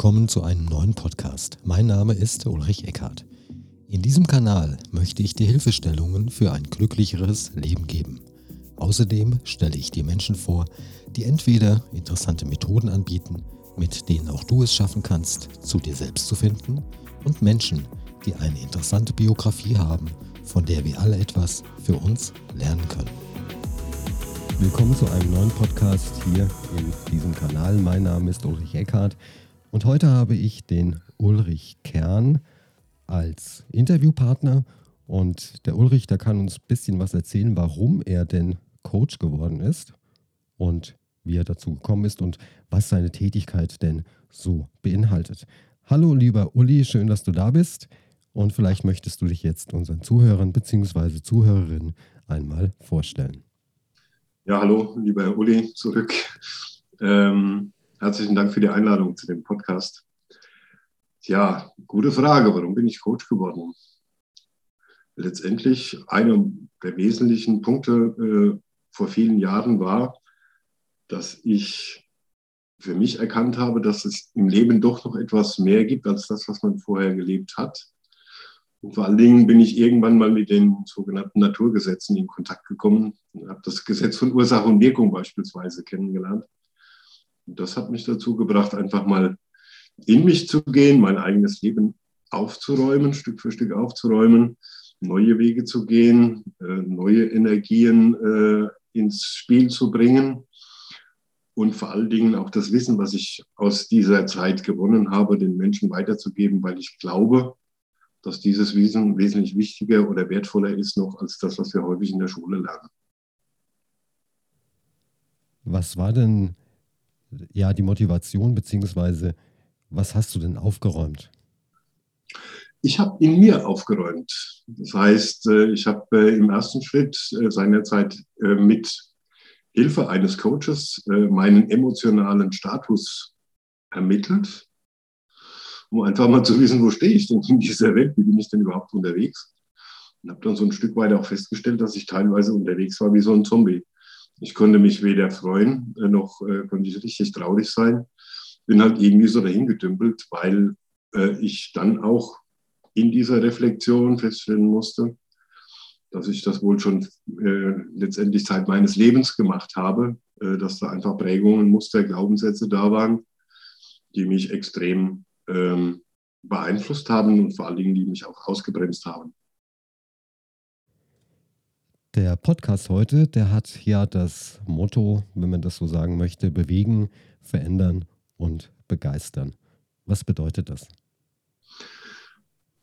willkommen zu einem neuen Podcast. Mein Name ist Ulrich Eckhardt. In diesem Kanal möchte ich dir Hilfestellungen für ein glücklicheres Leben geben. Außerdem stelle ich dir Menschen vor, die entweder interessante Methoden anbieten, mit denen auch du es schaffen kannst, zu dir selbst zu finden, und Menschen, die eine interessante Biografie haben, von der wir alle etwas für uns lernen können. Willkommen zu einem neuen Podcast hier in diesem Kanal. Mein Name ist Ulrich Eckhardt und heute habe ich den Ulrich Kern als Interviewpartner. Und der Ulrich, der kann uns ein bisschen was erzählen, warum er denn Coach geworden ist und wie er dazu gekommen ist und was seine Tätigkeit denn so beinhaltet. Hallo lieber Uli, schön, dass du da bist. Und vielleicht möchtest du dich jetzt unseren Zuhörern bzw. Zuhörerinnen einmal vorstellen. Ja, hallo, lieber Uli, zurück. Ähm, Herzlichen Dank für die Einladung zu dem Podcast. Ja, gute Frage. Warum bin ich Coach geworden? Letztendlich einer der wesentlichen Punkte äh, vor vielen Jahren war, dass ich für mich erkannt habe, dass es im Leben doch noch etwas mehr gibt als das, was man vorher gelebt hat. Und vor allen Dingen bin ich irgendwann mal mit den sogenannten Naturgesetzen in Kontakt gekommen und habe das Gesetz von Ursache und Wirkung beispielsweise kennengelernt. Das hat mich dazu gebracht, einfach mal in mich zu gehen, mein eigenes Leben aufzuräumen, Stück für Stück aufzuräumen, neue Wege zu gehen, äh, neue Energien äh, ins Spiel zu bringen und vor allen Dingen auch das Wissen, was ich aus dieser Zeit gewonnen habe, den Menschen weiterzugeben, weil ich glaube, dass dieses Wissen wesentlich wichtiger oder wertvoller ist noch als das, was wir häufig in der Schule lernen. Was war denn ja, die Motivation, beziehungsweise was hast du denn aufgeräumt? Ich habe in mir aufgeräumt. Das heißt, äh, ich habe äh, im ersten Schritt äh, seinerzeit mit Hilfe eines Coaches meinen emotionalen Status ermittelt, um einfach mal zu wissen, wo stehe ich denn in dieser Welt, wie bin ich denn überhaupt unterwegs? Und habe dann so ein Stück weit auch festgestellt, dass ich teilweise unterwegs war wie so ein Zombie. Ich konnte mich weder freuen, äh, noch äh, konnte ich richtig traurig sein. Bin halt irgendwie so dahin gedümpelt, weil äh, ich dann auch in dieser Reflexion feststellen musste, dass ich das wohl schon äh, letztendlich Zeit meines Lebens gemacht habe, äh, dass da einfach Prägungen, Muster, Glaubenssätze da waren, die mich extrem ähm, beeinflusst haben und vor allen Dingen, die mich auch ausgebremst haben. Der Podcast heute, der hat ja das Motto, wenn man das so sagen möchte, bewegen, verändern und begeistern. Was bedeutet das?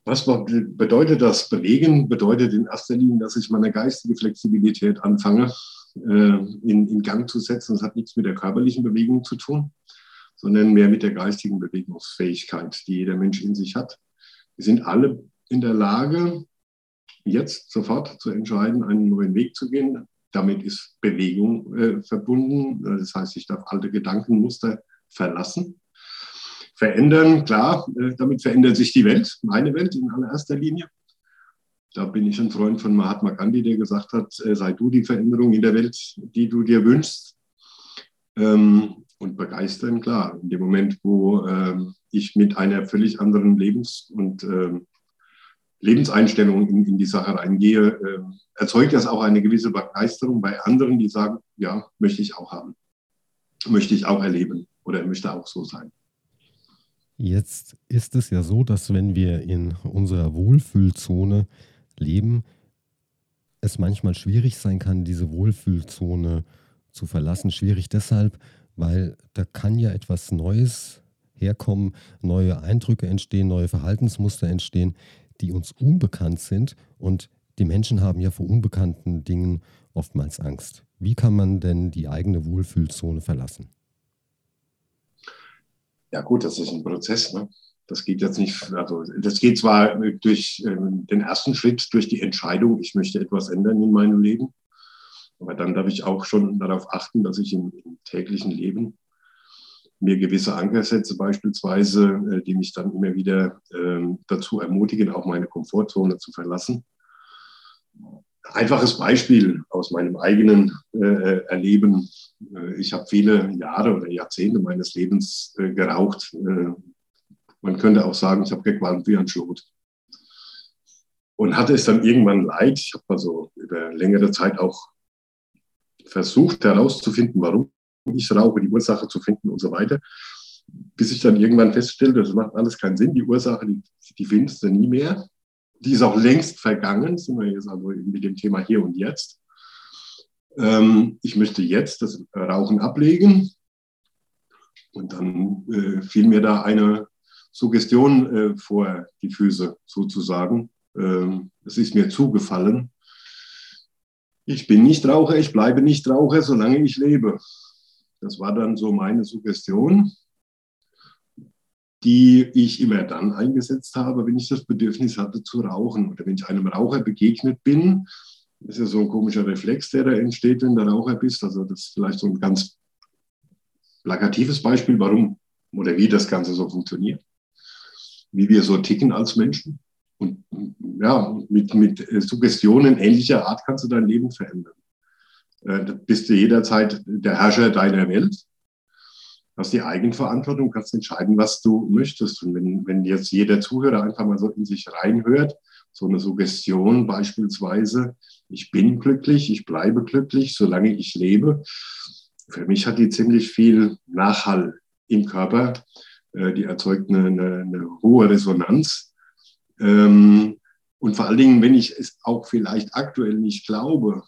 Was bedeutet das? Bewegen bedeutet in erster Linie, dass ich meine geistige Flexibilität anfange, äh, in, in Gang zu setzen. Das hat nichts mit der körperlichen Bewegung zu tun, sondern mehr mit der geistigen Bewegungsfähigkeit, die jeder Mensch in sich hat. Wir sind alle in der Lage, jetzt sofort zu entscheiden, einen neuen Weg zu gehen. Damit ist Bewegung äh, verbunden. Das heißt, ich darf alte Gedankenmuster verlassen. Verändern, klar, äh, damit verändert sich die Welt, meine Welt in allererster Linie. Da bin ich ein Freund von Mahatma Gandhi, der gesagt hat, äh, sei du die Veränderung in der Welt, die du dir wünschst. Ähm, und begeistern, klar, in dem Moment, wo ähm, ich mit einer völlig anderen Lebens- und ähm, Lebenseinstellung in, in die Sache reingehe, äh, erzeugt das auch eine gewisse Begeisterung bei anderen, die sagen, ja, möchte ich auch haben, möchte ich auch erleben oder möchte auch so sein. Jetzt ist es ja so, dass wenn wir in unserer Wohlfühlzone leben, es manchmal schwierig sein kann, diese Wohlfühlzone zu verlassen. Schwierig deshalb, weil da kann ja etwas Neues herkommen, neue Eindrücke entstehen, neue Verhaltensmuster entstehen, die uns unbekannt sind. Und die Menschen haben ja vor unbekannten Dingen oftmals Angst. Wie kann man denn die eigene Wohlfühlzone verlassen? Ja gut, das ist ein Prozess. Ne? Das geht jetzt nicht, also das geht zwar durch ähm, den ersten Schritt, durch die Entscheidung, ich möchte etwas ändern in meinem Leben, aber dann darf ich auch schon darauf achten, dass ich im, im täglichen Leben mir gewisse Anker setze beispielsweise, äh, die mich dann immer wieder ähm, dazu ermutigen, auch meine Komfortzone zu verlassen. Einfaches Beispiel aus meinem eigenen äh, Erleben. Äh, ich habe viele Jahre oder Jahrzehnte meines Lebens geraucht. Man könnte auch sagen, ich habe gequalmt wie ein Schlot. Und hatte es dann irgendwann leid. Ich habe also über längere Zeit auch versucht herauszufinden, warum ich rauche, die Ursache zu finden und so weiter. Bis ich dann irgendwann feststellte, das macht alles keinen Sinn. Die Ursache, die, die findest du nie mehr. Die ist auch längst vergangen, sind wir jetzt also mit dem Thema hier und jetzt. Ähm, ich möchte jetzt das Rauchen ablegen. Und dann äh, fiel mir da eine Suggestion äh, vor die Füße sozusagen. Ähm, es ist mir zugefallen. Ich bin nicht Raucher, ich bleibe nicht Raucher, solange ich lebe. Das war dann so meine Suggestion, die ich immer dann eingesetzt habe, wenn ich das Bedürfnis hatte zu rauchen oder wenn ich einem Raucher begegnet bin. Das ist ja so ein komischer Reflex, der da entsteht, wenn du Raucher bist. Also das ist vielleicht so ein ganz plakatives Beispiel, warum oder wie das Ganze so funktioniert, wie wir so ticken als Menschen. Und ja, mit, mit Suggestionen ähnlicher Art kannst du dein Leben verändern. Äh, bist du jederzeit der Herrscher deiner Welt. Hast die Eigenverantwortung, kannst entscheiden, was du möchtest. Und wenn, wenn jetzt jeder Zuhörer einfach mal so in sich reinhört, so eine Suggestion beispielsweise, ich bin glücklich, ich bleibe glücklich, solange ich lebe. Für mich hat die ziemlich viel Nachhall im Körper. Äh, die erzeugt eine, eine, eine hohe Resonanz. Ähm, und vor allen Dingen, wenn ich es auch vielleicht aktuell nicht glaube,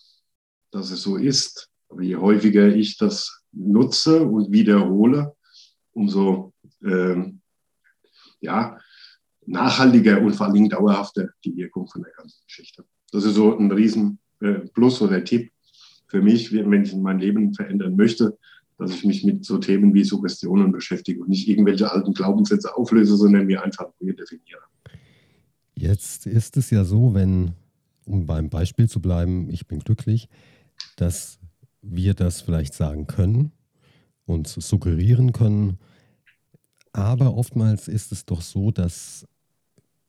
dass es so ist. Aber je häufiger ich das nutze und wiederhole, umso ähm, ja, nachhaltiger und vor Dingen dauerhafter die Wirkung von der ganzen Geschichte. Das ist so ein riesen äh, Plus oder Tipp für mich, wenn ich mein Leben verändern möchte, dass ich mich mit so Themen wie Suggestionen beschäftige und nicht irgendwelche alten Glaubenssätze auflöse, sondern mir einfach neu definiere. Jetzt ist es ja so, wenn, um beim Beispiel zu bleiben, ich bin glücklich, dass wir das vielleicht sagen können und suggerieren können. Aber oftmals ist es doch so, dass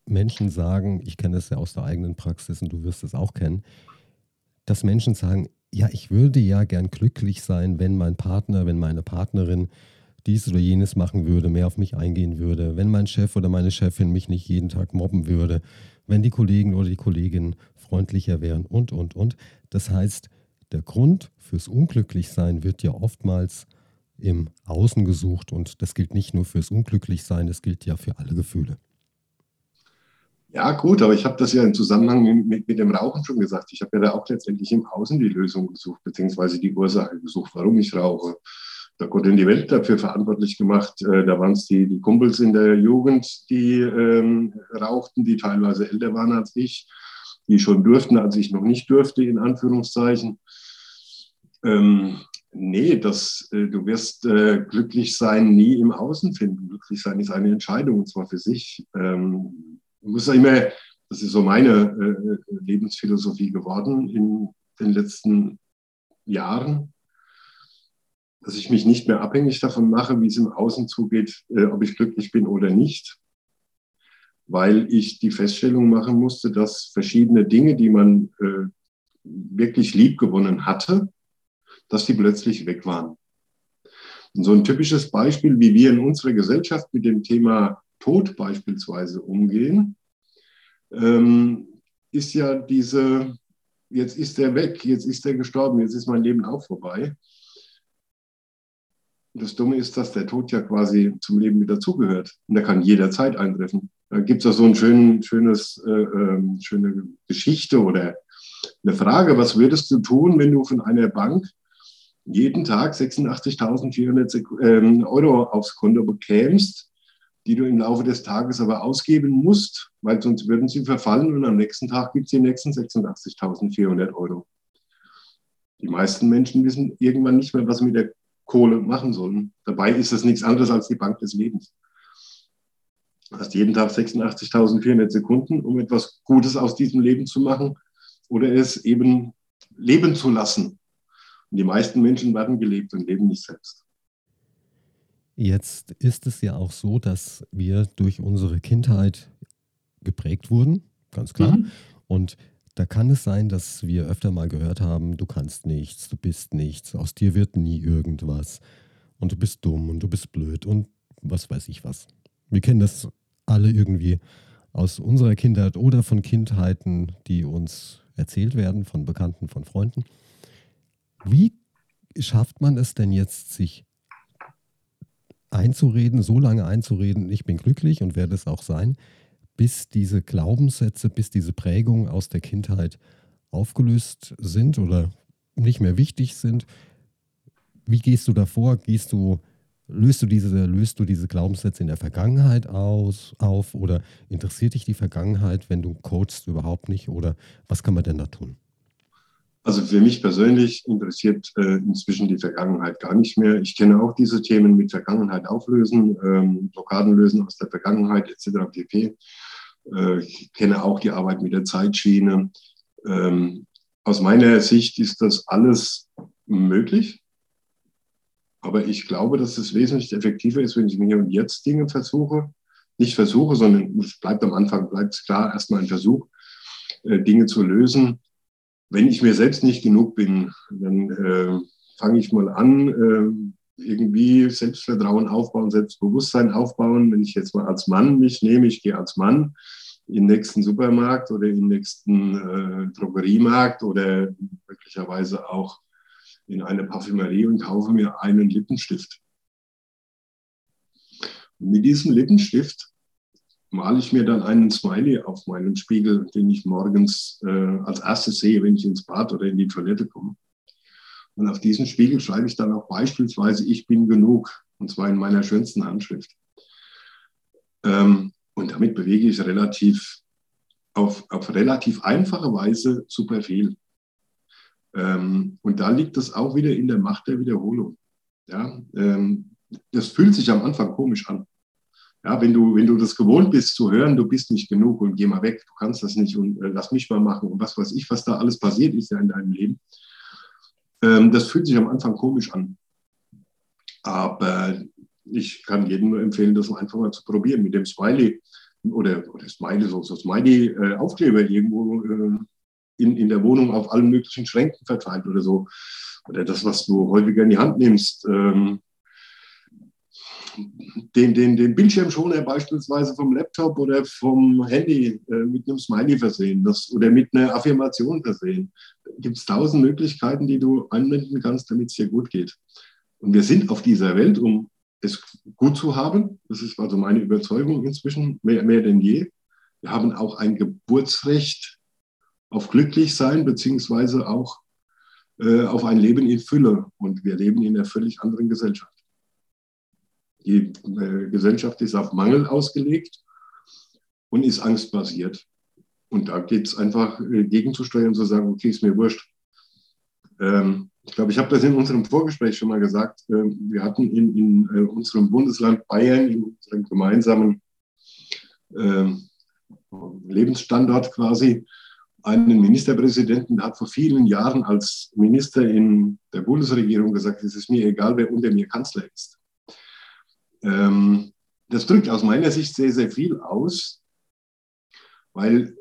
Menschen sagen, ich kenne das ja aus der eigenen Praxis und du wirst es auch kennen, dass Menschen sagen, ja, ich würde ja gern glücklich sein, wenn mein Partner, wenn meine Partnerin dies oder jenes machen würde, mehr auf mich eingehen würde, wenn mein Chef oder meine Chefin mich nicht jeden Tag mobben würde, wenn die Kollegen oder die Kolleginnen freundlicher wären und, und, und. Das heißt, der Grund fürs Unglücklichsein wird ja oftmals im Außen gesucht und das gilt nicht nur fürs Unglücklichsein, das gilt ja für alle Gefühle. Ja, gut, aber ich habe das ja im Zusammenhang mit, mit dem Rauchen schon gesagt. Ich habe ja da auch letztendlich im Außen die Lösung gesucht, beziehungsweise die Ursache gesucht, warum ich rauche. Da Gott in die Welt dafür verantwortlich gemacht. Äh, da waren es die, die Kumpels in der Jugend, die ähm, rauchten, die teilweise älter waren als ich die schon dürften, als ich noch nicht dürfte, in Anführungszeichen. Ähm, nee, das, äh, du wirst äh, glücklich sein nie im Außen finden. Glücklich sein ist eine Entscheidung, und zwar für sich. Ähm, du musst ja immer, das ist so meine äh, Lebensphilosophie geworden in den letzten Jahren, dass ich mich nicht mehr abhängig davon mache, wie es im Außen zugeht, äh, ob ich glücklich bin oder nicht, weil ich die Feststellung machen musste, dass verschiedene Dinge, die man äh, wirklich liebgewonnen hatte, dass die plötzlich weg waren. Und so ein typisches Beispiel, wie wir in unserer Gesellschaft mit dem Thema Tod beispielsweise umgehen, ähm, ist ja diese, jetzt ist er weg, jetzt ist er gestorben, jetzt ist mein Leben auch vorbei. Das Dumme ist, dass der Tod ja quasi zum Leben wieder zugehört. Und der kann jederzeit eintreffen. Da gibt es auch so eine schön, äh, äh, schöne Geschichte oder eine Frage, was würdest du tun, wenn du von einer Bank jeden Tag 86.400 ähm, Euro aufs Konto bekämst, die du im Laufe des Tages aber ausgeben musst, weil sonst würden sie verfallen und am nächsten Tag gibt es die nächsten 86.400 Euro. Die meisten Menschen wissen irgendwann nicht mehr, was sie mit der Kohle machen sollen. Dabei ist das nichts anderes als die Bank des Lebens. Du hast jeden Tag 86.400 Sekunden, um etwas Gutes aus diesem Leben zu machen oder es eben leben zu lassen. Und die meisten Menschen werden gelebt und leben nicht selbst. Jetzt ist es ja auch so, dass wir durch unsere Kindheit geprägt wurden, ganz klar. Mhm. Und da kann es sein, dass wir öfter mal gehört haben, du kannst nichts, du bist nichts, aus dir wird nie irgendwas und du bist dumm und du bist blöd und was weiß ich was. Wir kennen das alle irgendwie aus unserer Kindheit oder von Kindheiten, die uns erzählt werden, von Bekannten, von Freunden. Wie schafft man es denn jetzt, sich einzureden, so lange einzureden, ich bin glücklich und werde es auch sein, bis diese Glaubenssätze, bis diese Prägungen aus der Kindheit aufgelöst sind oder nicht mehr wichtig sind. Wie gehst du davor? Gehst du, löst du diese, löst du diese Glaubenssätze in der Vergangenheit aus, auf oder interessiert dich die Vergangenheit, wenn du coachst, überhaupt nicht? Oder was kann man denn da tun? Also für mich persönlich interessiert äh, inzwischen die Vergangenheit gar nicht mehr. Ich kenne auch diese Themen mit Vergangenheit auflösen, ähm, Blockaden lösen aus der Vergangenheit etc. pp. Äh, ich kenne auch die Arbeit mit der Zeitschiene. Ähm, aus meiner Sicht ist das alles möglich. Aber ich glaube, dass es wesentlich effektiver ist, wenn ich mir hier und jetzt Dinge versuche. Nicht versuche, sondern es bleibt am Anfang, bleibt klar, erstmal ein Versuch, äh, Dinge zu lösen wenn ich mir selbst nicht genug bin, dann äh, fange ich mal an, äh, irgendwie Selbstvertrauen aufbauen, Selbstbewusstsein aufbauen. Wenn ich jetzt mal als Mann mich nehme, ich gehe als Mann in den nächsten Supermarkt oder in den nächsten äh, Drogeriemarkt oder möglicherweise auch in eine Parfümerie und kaufe mir einen Lippenstift. Und mit diesem Lippenstift male ich mir dann einen Smiley auf meinem Spiegel, den ich morgens äh, als erstes sehe, wenn ich ins Bad oder in die Toilette komme. Und auf diesen Spiegel schreibe ich dann auch beispielsweise, ich bin genug, und zwar in meiner schönsten Handschrift. Ähm, und damit bewege ich relativ auf, auf relativ einfache Weise super viel. Ähm, und da liegt es auch wieder in der Macht der Wiederholung. Ja, ähm, das fühlt sich am Anfang komisch an. Ja, wenn du, wenn du das gewohnt bist zu hören, du bist nicht genug und geh mal weg, du kannst das nicht und äh, lass mich mal machen und was weiß ich, was da alles passiert ist ja in deinem Leben. Ähm, das fühlt sich am Anfang komisch an. Aber ich kann jedem nur empfehlen, das einfach mal zu probieren mit dem Smiley oder, oder Smiley, so, so Smiley-Aufkleber äh, irgendwo äh, in, in der Wohnung auf allen möglichen Schränken verteilt oder so. Oder das, was du häufiger in die Hand nimmst. Ähm, den, den, den Bildschirmschoner beispielsweise vom Laptop oder vom Handy äh, mit einem Smiley versehen das, oder mit einer Affirmation versehen. Gibt es tausend Möglichkeiten, die du anwenden kannst, damit es dir gut geht. Und wir sind auf dieser Welt, um es gut zu haben. Das ist also meine Überzeugung inzwischen, mehr, mehr denn je. Wir haben auch ein Geburtsrecht auf Glücklichsein, beziehungsweise auch äh, auf ein Leben in Fülle. Und wir leben in einer völlig anderen Gesellschaft. Die äh, Gesellschaft ist auf Mangel ausgelegt und ist angstbasiert. Und da geht es einfach äh, gegenzusteuern und zu sagen, okay, ist mir wurscht. Ähm, ich glaube, ich habe das in unserem Vorgespräch schon mal gesagt. Äh, wir hatten in, in äh, unserem Bundesland Bayern, in unserem gemeinsamen ähm, Lebensstandort quasi, einen Ministerpräsidenten, der hat vor vielen Jahren als Minister in der Bundesregierung gesagt, es ist mir egal, wer unter mir Kanzler ist. Ähm, das drückt aus meiner Sicht sehr, sehr viel aus, weil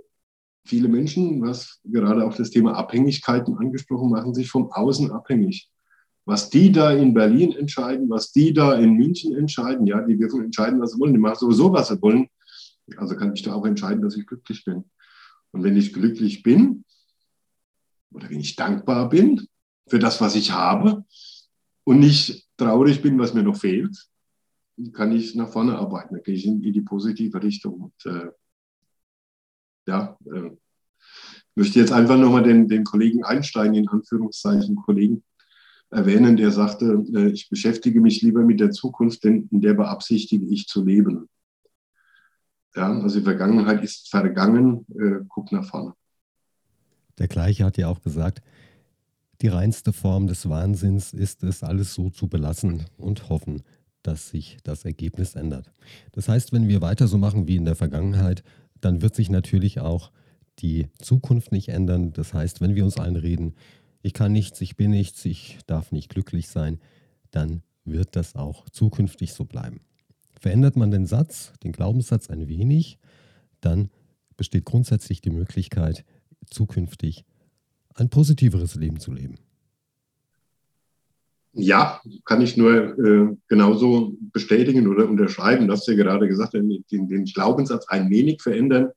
viele Menschen, was gerade auch das Thema Abhängigkeiten angesprochen, machen sich vom Außen abhängig. Was die da in Berlin entscheiden, was die da in München entscheiden, ja, die dürfen entscheiden, was sie wollen, die machen sowieso, was sie wollen. Also kann ich da auch entscheiden, dass ich glücklich bin. Und wenn ich glücklich bin oder wenn ich dankbar bin für das, was ich habe und nicht traurig bin, was mir noch fehlt, kann ich nach vorne arbeiten. Da gehe ich in, in die positive Richtung. Und, äh, ja, äh, möchte jetzt einfach nochmal den, den Kollegen Einstein, in Anführungszeichen Kollegen, erwähnen, der sagte, äh, ich beschäftige mich lieber mit der Zukunft, denn in der beabsichtige ich zu leben. Ja, also die Vergangenheit ist vergangen, äh, guck nach vorne. Der gleiche hat ja auch gesagt, die reinste Form des Wahnsinns ist es, alles so zu belassen und hoffen, dass sich das Ergebnis ändert. Das heißt, wenn wir weiter so machen wie in der Vergangenheit, dann wird sich natürlich auch die Zukunft nicht ändern. Das heißt, wenn wir uns einreden, ich kann nichts, ich bin nichts, ich darf nicht glücklich sein, dann wird das auch zukünftig so bleiben. Verändert man den Satz, den Glaubenssatz ein wenig, dann besteht grundsätzlich die Möglichkeit, zukünftig ein positiveres Leben zu leben. Ja, kann ich nur äh, genauso bestätigen oder unterschreiben. Du hast gerade gesagt, den, den Glaubenssatz ein wenig verändern.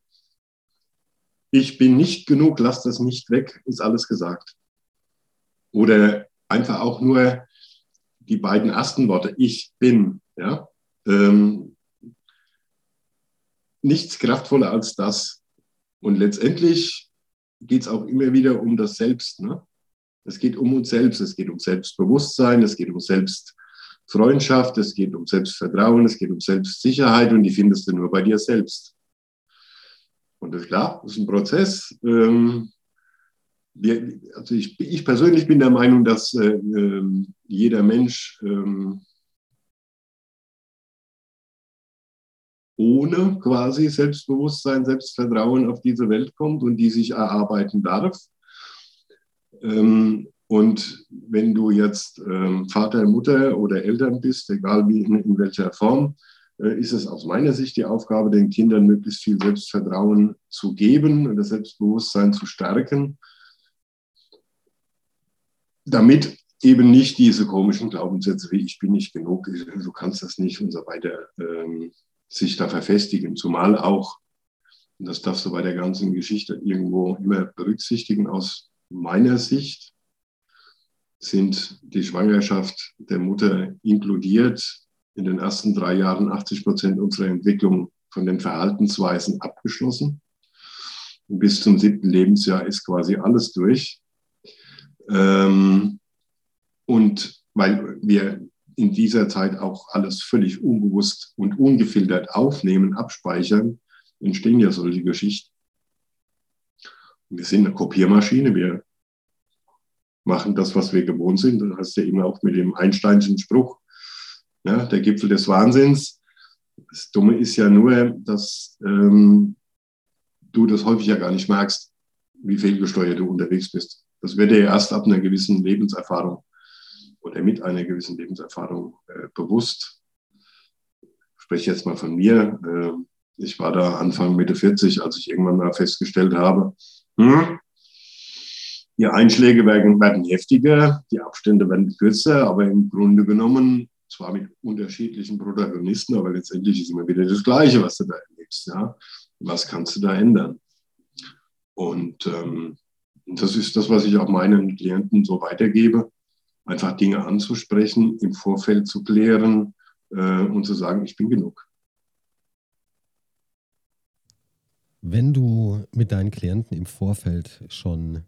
Ich bin nicht genug, lass das nicht weg, ist alles gesagt. Oder einfach auch nur die beiden ersten Worte, ich bin. Ja? Ähm, nichts kraftvoller als das. Und letztendlich geht es auch immer wieder um das Selbst. Ne? Es geht um uns selbst, es geht um Selbstbewusstsein, es geht um Selbstfreundschaft, es geht um Selbstvertrauen, es geht um Selbstsicherheit und die findest du nur bei dir selbst. Und das ist klar, das ist ein Prozess. Ähm, also ich, ich, persönlich bin der Meinung, dass äh, äh, jeder Mensch äh, ohne quasi Selbstbewusstsein, Selbstvertrauen auf diese Welt kommt und die sich erarbeiten darf. Ähm, und wenn du jetzt ähm, Vater, Mutter oder Eltern bist, egal wie in, in welcher Form, äh, ist es aus meiner Sicht die Aufgabe, den Kindern möglichst viel Selbstvertrauen zu geben und das Selbstbewusstsein zu stärken, damit eben nicht diese komischen Glaubenssätze wie ich bin nicht genug, du kannst das nicht und so weiter ähm, sich da verfestigen. Zumal auch, und das darfst du bei der ganzen Geschichte irgendwo immer berücksichtigen, aus meiner Sicht sind die Schwangerschaft der Mutter inkludiert in den ersten drei Jahren 80 Prozent unserer Entwicklung von den Verhaltensweisen abgeschlossen. Bis zum siebten Lebensjahr ist quasi alles durch. Ähm, und weil wir in dieser Zeit auch alles völlig unbewusst und ungefiltert aufnehmen, abspeichern, entstehen ja solche Geschichten. Wir sind eine Kopiermaschine, wir machen das, was wir gewohnt sind. Das heißt ja immer auch mit dem Einsteinschen Spruch, ja, der Gipfel des Wahnsinns. Das Dumme ist ja nur, dass ähm, du das häufig ja gar nicht merkst, wie fehlgesteuert du unterwegs bist. Das wird dir erst ab einer gewissen Lebenserfahrung oder mit einer gewissen Lebenserfahrung äh, bewusst. Ich spreche jetzt mal von mir. Äh, ich war da Anfang Mitte 40, als ich irgendwann mal festgestellt habe, hm, die Einschläge werden, werden heftiger, die Abstände werden kürzer, aber im Grunde genommen zwar mit unterschiedlichen Protagonisten, aber letztendlich ist immer wieder das Gleiche, was du da erlebst. Ja? Was kannst du da ändern? Und ähm, das ist das, was ich auch meinen Klienten so weitergebe einfach Dinge anzusprechen, im Vorfeld zu klären äh, und zu sagen, ich bin genug. Wenn du mit deinen Klienten im Vorfeld schon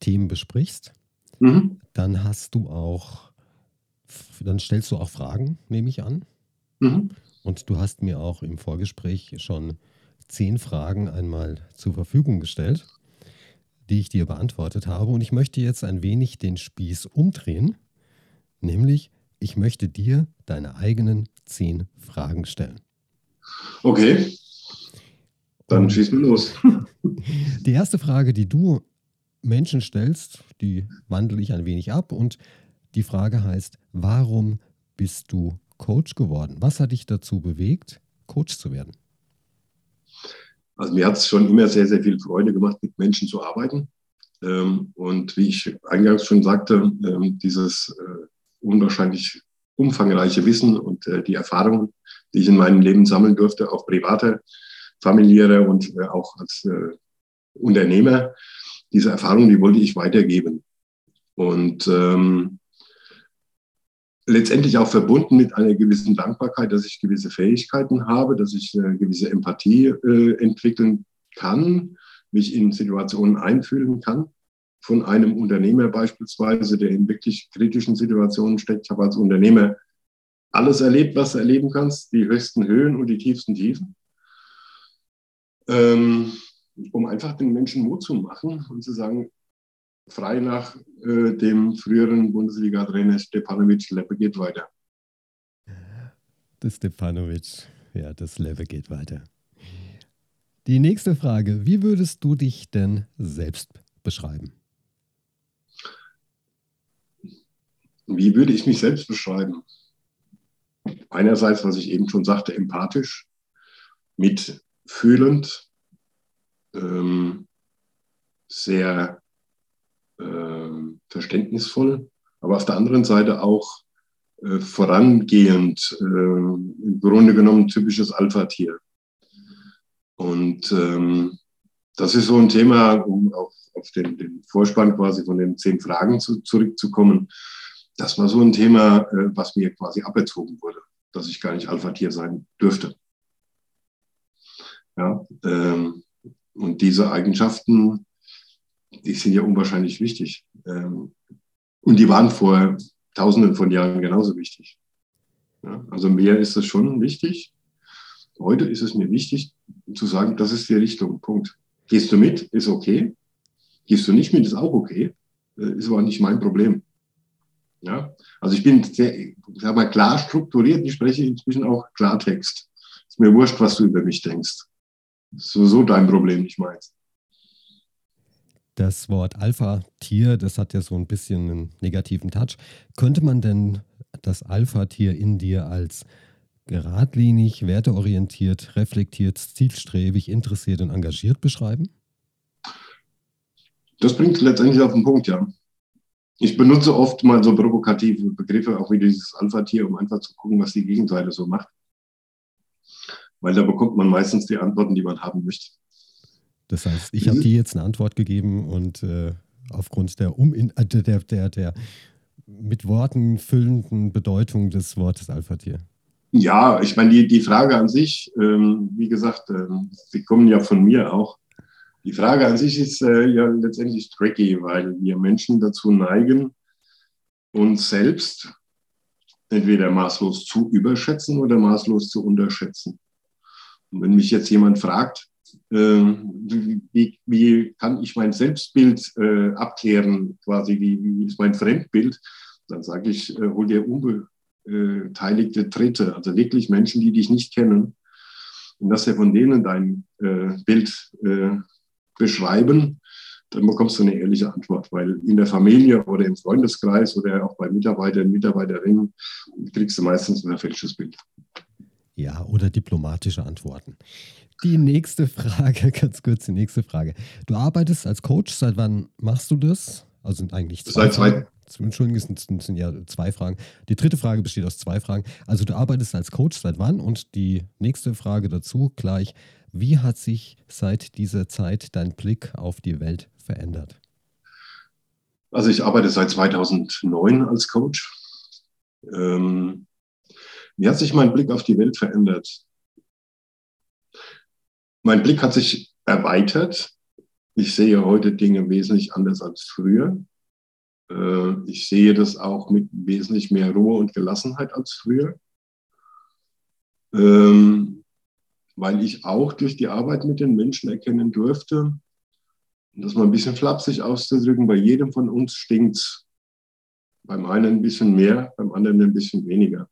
Themen besprichst, mhm. dann hast du auch, dann stellst du auch Fragen, nehme ich an. Mhm. Und du hast mir auch im Vorgespräch schon zehn Fragen einmal zur Verfügung gestellt die ich dir beantwortet habe. Und ich möchte jetzt ein wenig den Spieß umdrehen, nämlich ich möchte dir deine eigenen zehn Fragen stellen. Okay, dann schießen wir los. Die erste Frage, die du Menschen stellst, die wandle ich ein wenig ab und die Frage heißt, warum bist du Coach geworden? Was hat dich dazu bewegt, Coach zu werden? Also mir hat es schon immer sehr, sehr viel Freude gemacht, mit Menschen zu arbeiten. Ähm, und wie ich eingangs schon sagte, ähm, dieses äh, unwahrscheinlich umfangreiche Wissen und äh, die Erfahrungen, die ich in meinem Leben sammeln durfte, auch private, familiäre und äh, auch als Unternehmer, diese Erfahrungen, die wollte ich weitergeben. Und ähm, letztendlich auch verbunden mit einer gewissen Dankbarkeit, dass ich gewisse Fähigkeiten habe, dass ich äh, gewisse Empathie äh, entwickeln kann, mich in Situationen einfühlen kann. Von einem Unternehmer beispielsweise, der in wirklich kritischen Situationen steckt. Ich habe als Unternehmer alles erlebt, was du erleben kannst, die höchsten Höhen und die tiefsten Tiefen. Ähm, um einfach den Menschen Mut zu machen und zu sagen, frei nach äh, dem früheren Bundesliga-Trainer Stepanovic, Leppe geht weiter. Das Stepanovic, ja, das Leppe geht weiter. Die nächste Frage, wie würdest du dich denn selbst beschreiben? Wie würde ich mich selbst beschreiben? Einerseits, was ich eben schon sagte, empathisch, mitfühlend, ähm, sehr äh, verständnisvoll, aber auf der anderen Seite auch äh, vorangehend, äh, im Grunde genommen typisches Alpha-Tier. Und ähm, das ist so ein Thema, um auf, auf den, den, Vorspann quasi von den zehn Fragen zu, zurückzukommen. Das war so ein Thema, äh, was mir quasi aberzogen wurde, dass ich gar nicht Alpha-Tier sein dürfte. Ja, ähm, und diese Eigenschaften, die sind ja unwahrscheinlich wichtig. Ähm, und die waren vor Tausenden von Jahren genauso wichtig. Ja, also mir ist es schon wichtig. Heute ist es mir wichtig zu sagen, das ist die Richtung. Punkt. Gehst du mit, ist okay. Gehst du nicht mit, ist auch okay. Äh, ist aber nicht mein Problem. Ja? Also ich bin sehr, sag mal, klar strukturiert. Ich spreche inzwischen auch Klartext. Ist mir wurscht, was du über mich denkst. Das ist sowieso dein Problem, nicht meins. Das Wort Alpha-Tier, das hat ja so ein bisschen einen negativen Touch. Könnte man denn das Alpha-Tier in dir als geradlinig, werteorientiert, reflektiert, zielstrebig, interessiert und engagiert beschreiben? Das bringt letztendlich auf den Punkt, ja. Ich benutze oft mal so provokative Begriffe, auch wie dieses Alpha-Tier, um einfach zu gucken, was die Gegenseite so macht. Weil da bekommt man meistens die Antworten, die man haben möchte. Das heißt, ich habe dir jetzt eine Antwort gegeben und äh, aufgrund der, um äh, der, der, der, der mit Worten füllenden Bedeutung des Wortes Alpha-Tier. Ja, ich meine, die, die Frage an sich, ähm, wie gesagt, ähm, sie kommen ja von mir auch. Die Frage an sich ist äh, ja letztendlich tricky, weil wir Menschen dazu neigen, uns selbst entweder maßlos zu überschätzen oder maßlos zu unterschätzen. Und wenn mich jetzt jemand fragt, äh, wie, wie, kann ich mein Selbstbild äh, abklären, quasi, wie, wie, ist mein Fremdbild, dann sage ich, äh, hol dir unbe beteiligte Dritte, also wirklich Menschen, die dich nicht kennen, und dass sie von denen dein äh, Bild äh, beschreiben, dann bekommst du eine ehrliche Antwort, weil in der Familie oder im Freundeskreis oder auch bei Mitarbeitern, Mitarbeiterinnen kriegst du meistens ein falsches Bild. Ja, oder diplomatische Antworten. Die nächste Frage, ganz kurz die nächste Frage. Du arbeitest als Coach, seit wann machst du das? Also sind eigentlich zwei. Seit zwei, Entschuldigung, es sind, sind, ja zwei Fragen. Die dritte Frage besteht aus zwei Fragen. Also du arbeitest als Coach seit wann? Und die nächste Frage dazu gleich, wie hat sich seit dieser Zeit dein Blick auf die Welt verändert? Also ich arbeite seit 2009 als Coach. Ähm, wie hat sich mein Blick auf die Welt verändert? Mein Blick hat sich erweitert. Ich sehe heute Dinge wesentlich anders als früher. Äh, ich sehe das auch mit wesentlich mehr Ruhe und Gelassenheit als früher, ähm, weil ich auch durch die Arbeit mit den Menschen erkennen durfte, das mal ein bisschen flapsig auszudrücken, bei jedem von uns stinkt Beim einen ein bisschen mehr, beim anderen ein bisschen weniger.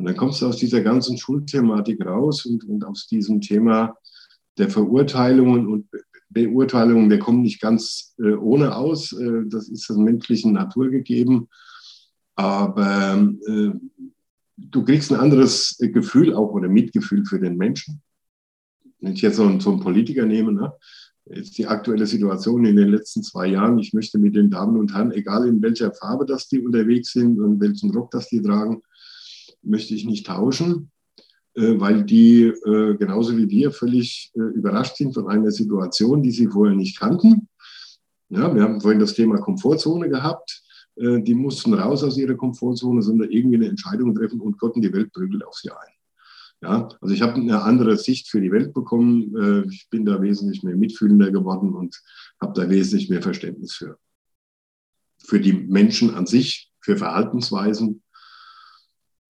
Und dann kommst du aus dieser ganzen Schulthematik raus und, und aus diesem Thema der Verurteilungen und Beurteilungen, wir kommen nicht ganz äh, ohne aus. Äh, das ist der menschlichen Natur gegeben. Aber äh, du kriegst ein anderes Gefühl auch oder Mitgefühl für den Menschen. Wenn ich jetzt so einen, so einen Politiker nehme, ne? jetzt die aktuelle Situation in den letzten zwei Jahren, ich möchte mit den Damen und Herren, egal in welcher Farbe das die unterwegs sind und welchen Rock das die tragen, möchte ich nicht tauschen. Äh, weil die äh, genauso wie wir völlig äh, überrascht sind von einer Situation, die sie vorher nicht kannten. Ja, wir haben vorhin das Thema Komfortzone gehabt. Die mussten raus aus ihrer Komfortzone, sondern irgendwie eine Entscheidung treffen und Gott die Welt prügelt auf sie ein. Ja, also ich habe eine andere Sicht für die Welt bekommen. Ich bin da wesentlich mehr mitfühlender geworden und habe da wesentlich mehr Verständnis für. Für die Menschen an sich, für Verhaltensweisen,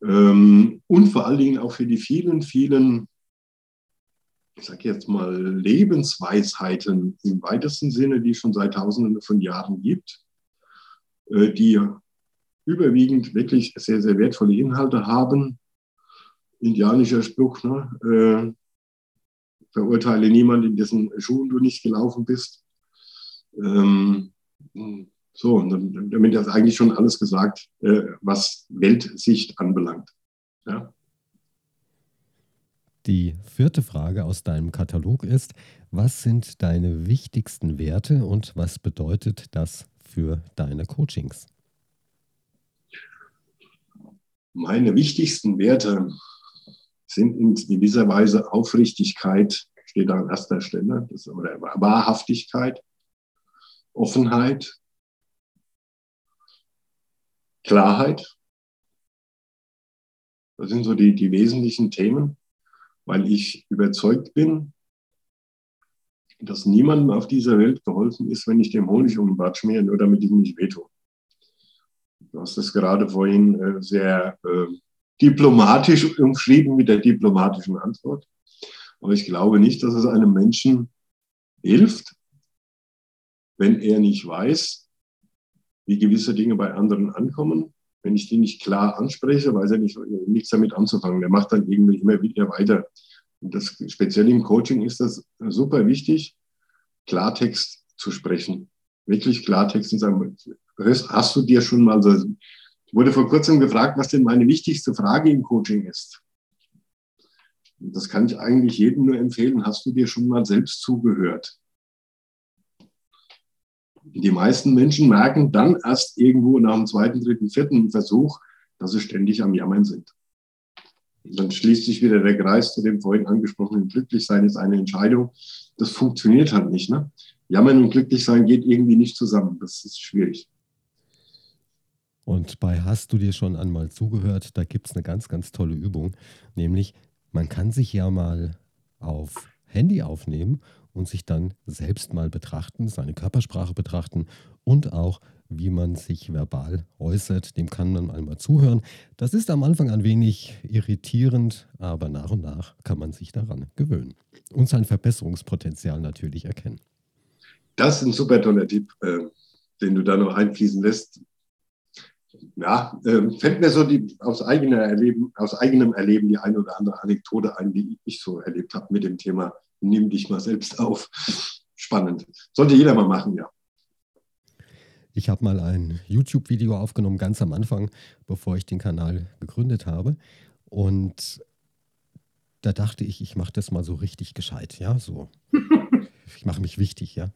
ähm, und vor allen Dingen auch für die vielen, vielen, ich sage jetzt mal, Lebensweisheiten im weitesten Sinne, die es schon seit Tausenden von Jahren gibt, äh, die überwiegend wirklich sehr, sehr wertvolle Inhalte haben. Indianischer Spruch, ne? äh, verurteile niemanden, in dessen Schuhen du nicht gelaufen bist. Ähm, so, und damit ist eigentlich schon alles gesagt, äh, was Weltsicht anbelangt. Ja. Die vierte Frage aus deinem Katalog ist, was sind deine wichtigsten Werte und was bedeutet das für deine Coachings? Meine wichtigsten Werte sind in gewisser Weise Aufrichtigkeit, steht da an erster Stelle, das, oder Wahrhaftigkeit, Offenheit, Klarheit. Das sind so die, die wesentlichen Themen, weil ich überzeugt bin, dass niemandem auf dieser Welt geholfen ist, wenn ich dem Honig um den Bart schmiere, nur damit ich nicht wehtue. Du hast das gerade vorhin äh, sehr äh, diplomatisch umschrieben mit der diplomatischen Antwort. Aber ich glaube nicht, dass es einem Menschen hilft, wenn er nicht weiß, wie gewisse Dinge bei anderen ankommen. Wenn ich die nicht klar anspreche, weiß er nicht, nichts damit anzufangen. Der macht dann irgendwie immer wieder weiter. Und das, speziell im Coaching ist das super wichtig, Klartext zu sprechen. Wirklich Klartext und sagen, hast du dir schon mal, also ich wurde vor kurzem gefragt, was denn meine wichtigste Frage im Coaching ist. Das kann ich eigentlich jedem nur empfehlen. Hast du dir schon mal selbst zugehört? Die meisten Menschen merken dann erst irgendwo nach dem zweiten, dritten, vierten Versuch, dass sie ständig am Jammern sind. Und dann schließt sich wieder der Kreis zu dem vorhin angesprochenen Glücklichsein ist eine Entscheidung. Das funktioniert halt nicht. Ne? Jammern und Glücklichsein geht irgendwie nicht zusammen. Das ist schwierig. Und bei Hast du dir schon einmal zugehört, da gibt es eine ganz, ganz tolle Übung, nämlich man kann sich ja mal auf Handy aufnehmen und sich dann selbst mal betrachten, seine Körpersprache betrachten und auch, wie man sich verbal äußert. Dem kann man einmal zuhören. Das ist am Anfang ein wenig irritierend, aber nach und nach kann man sich daran gewöhnen und sein Verbesserungspotenzial natürlich erkennen. Das ist ein super toller Tipp, äh, den du da noch einfließen lässt. Ja, äh, fällt mir so die, aus, eigener Erleben, aus eigenem Erleben die eine oder andere Anekdote ein, die ich so erlebt habe mit dem Thema Nimm dich mal selbst auf. Spannend. Sollte jeder mal machen, ja. Ich habe mal ein YouTube-Video aufgenommen, ganz am Anfang, bevor ich den Kanal gegründet habe. Und da dachte ich, ich mache das mal so richtig gescheit, ja, so. ich mache mich wichtig, ja.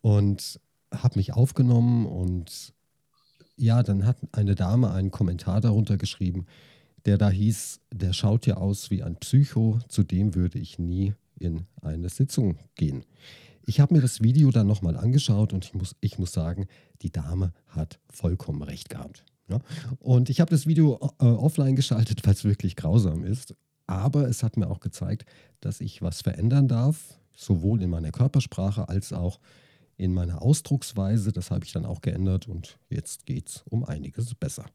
Und habe mich aufgenommen und ja, dann hat eine Dame einen Kommentar darunter geschrieben, der da hieß, der schaut ja aus wie ein Psycho, zu dem würde ich nie in eine Sitzung gehen. Ich habe mir das Video dann nochmal angeschaut und ich muss, ich muss sagen, die Dame hat vollkommen recht gehabt. Ja? Und ich habe das Video äh, offline geschaltet, weil es wirklich grausam ist. Aber es hat mir auch gezeigt, dass ich was verändern darf, sowohl in meiner Körpersprache als auch in meiner Ausdrucksweise. Das habe ich dann auch geändert und jetzt geht es um einiges besser.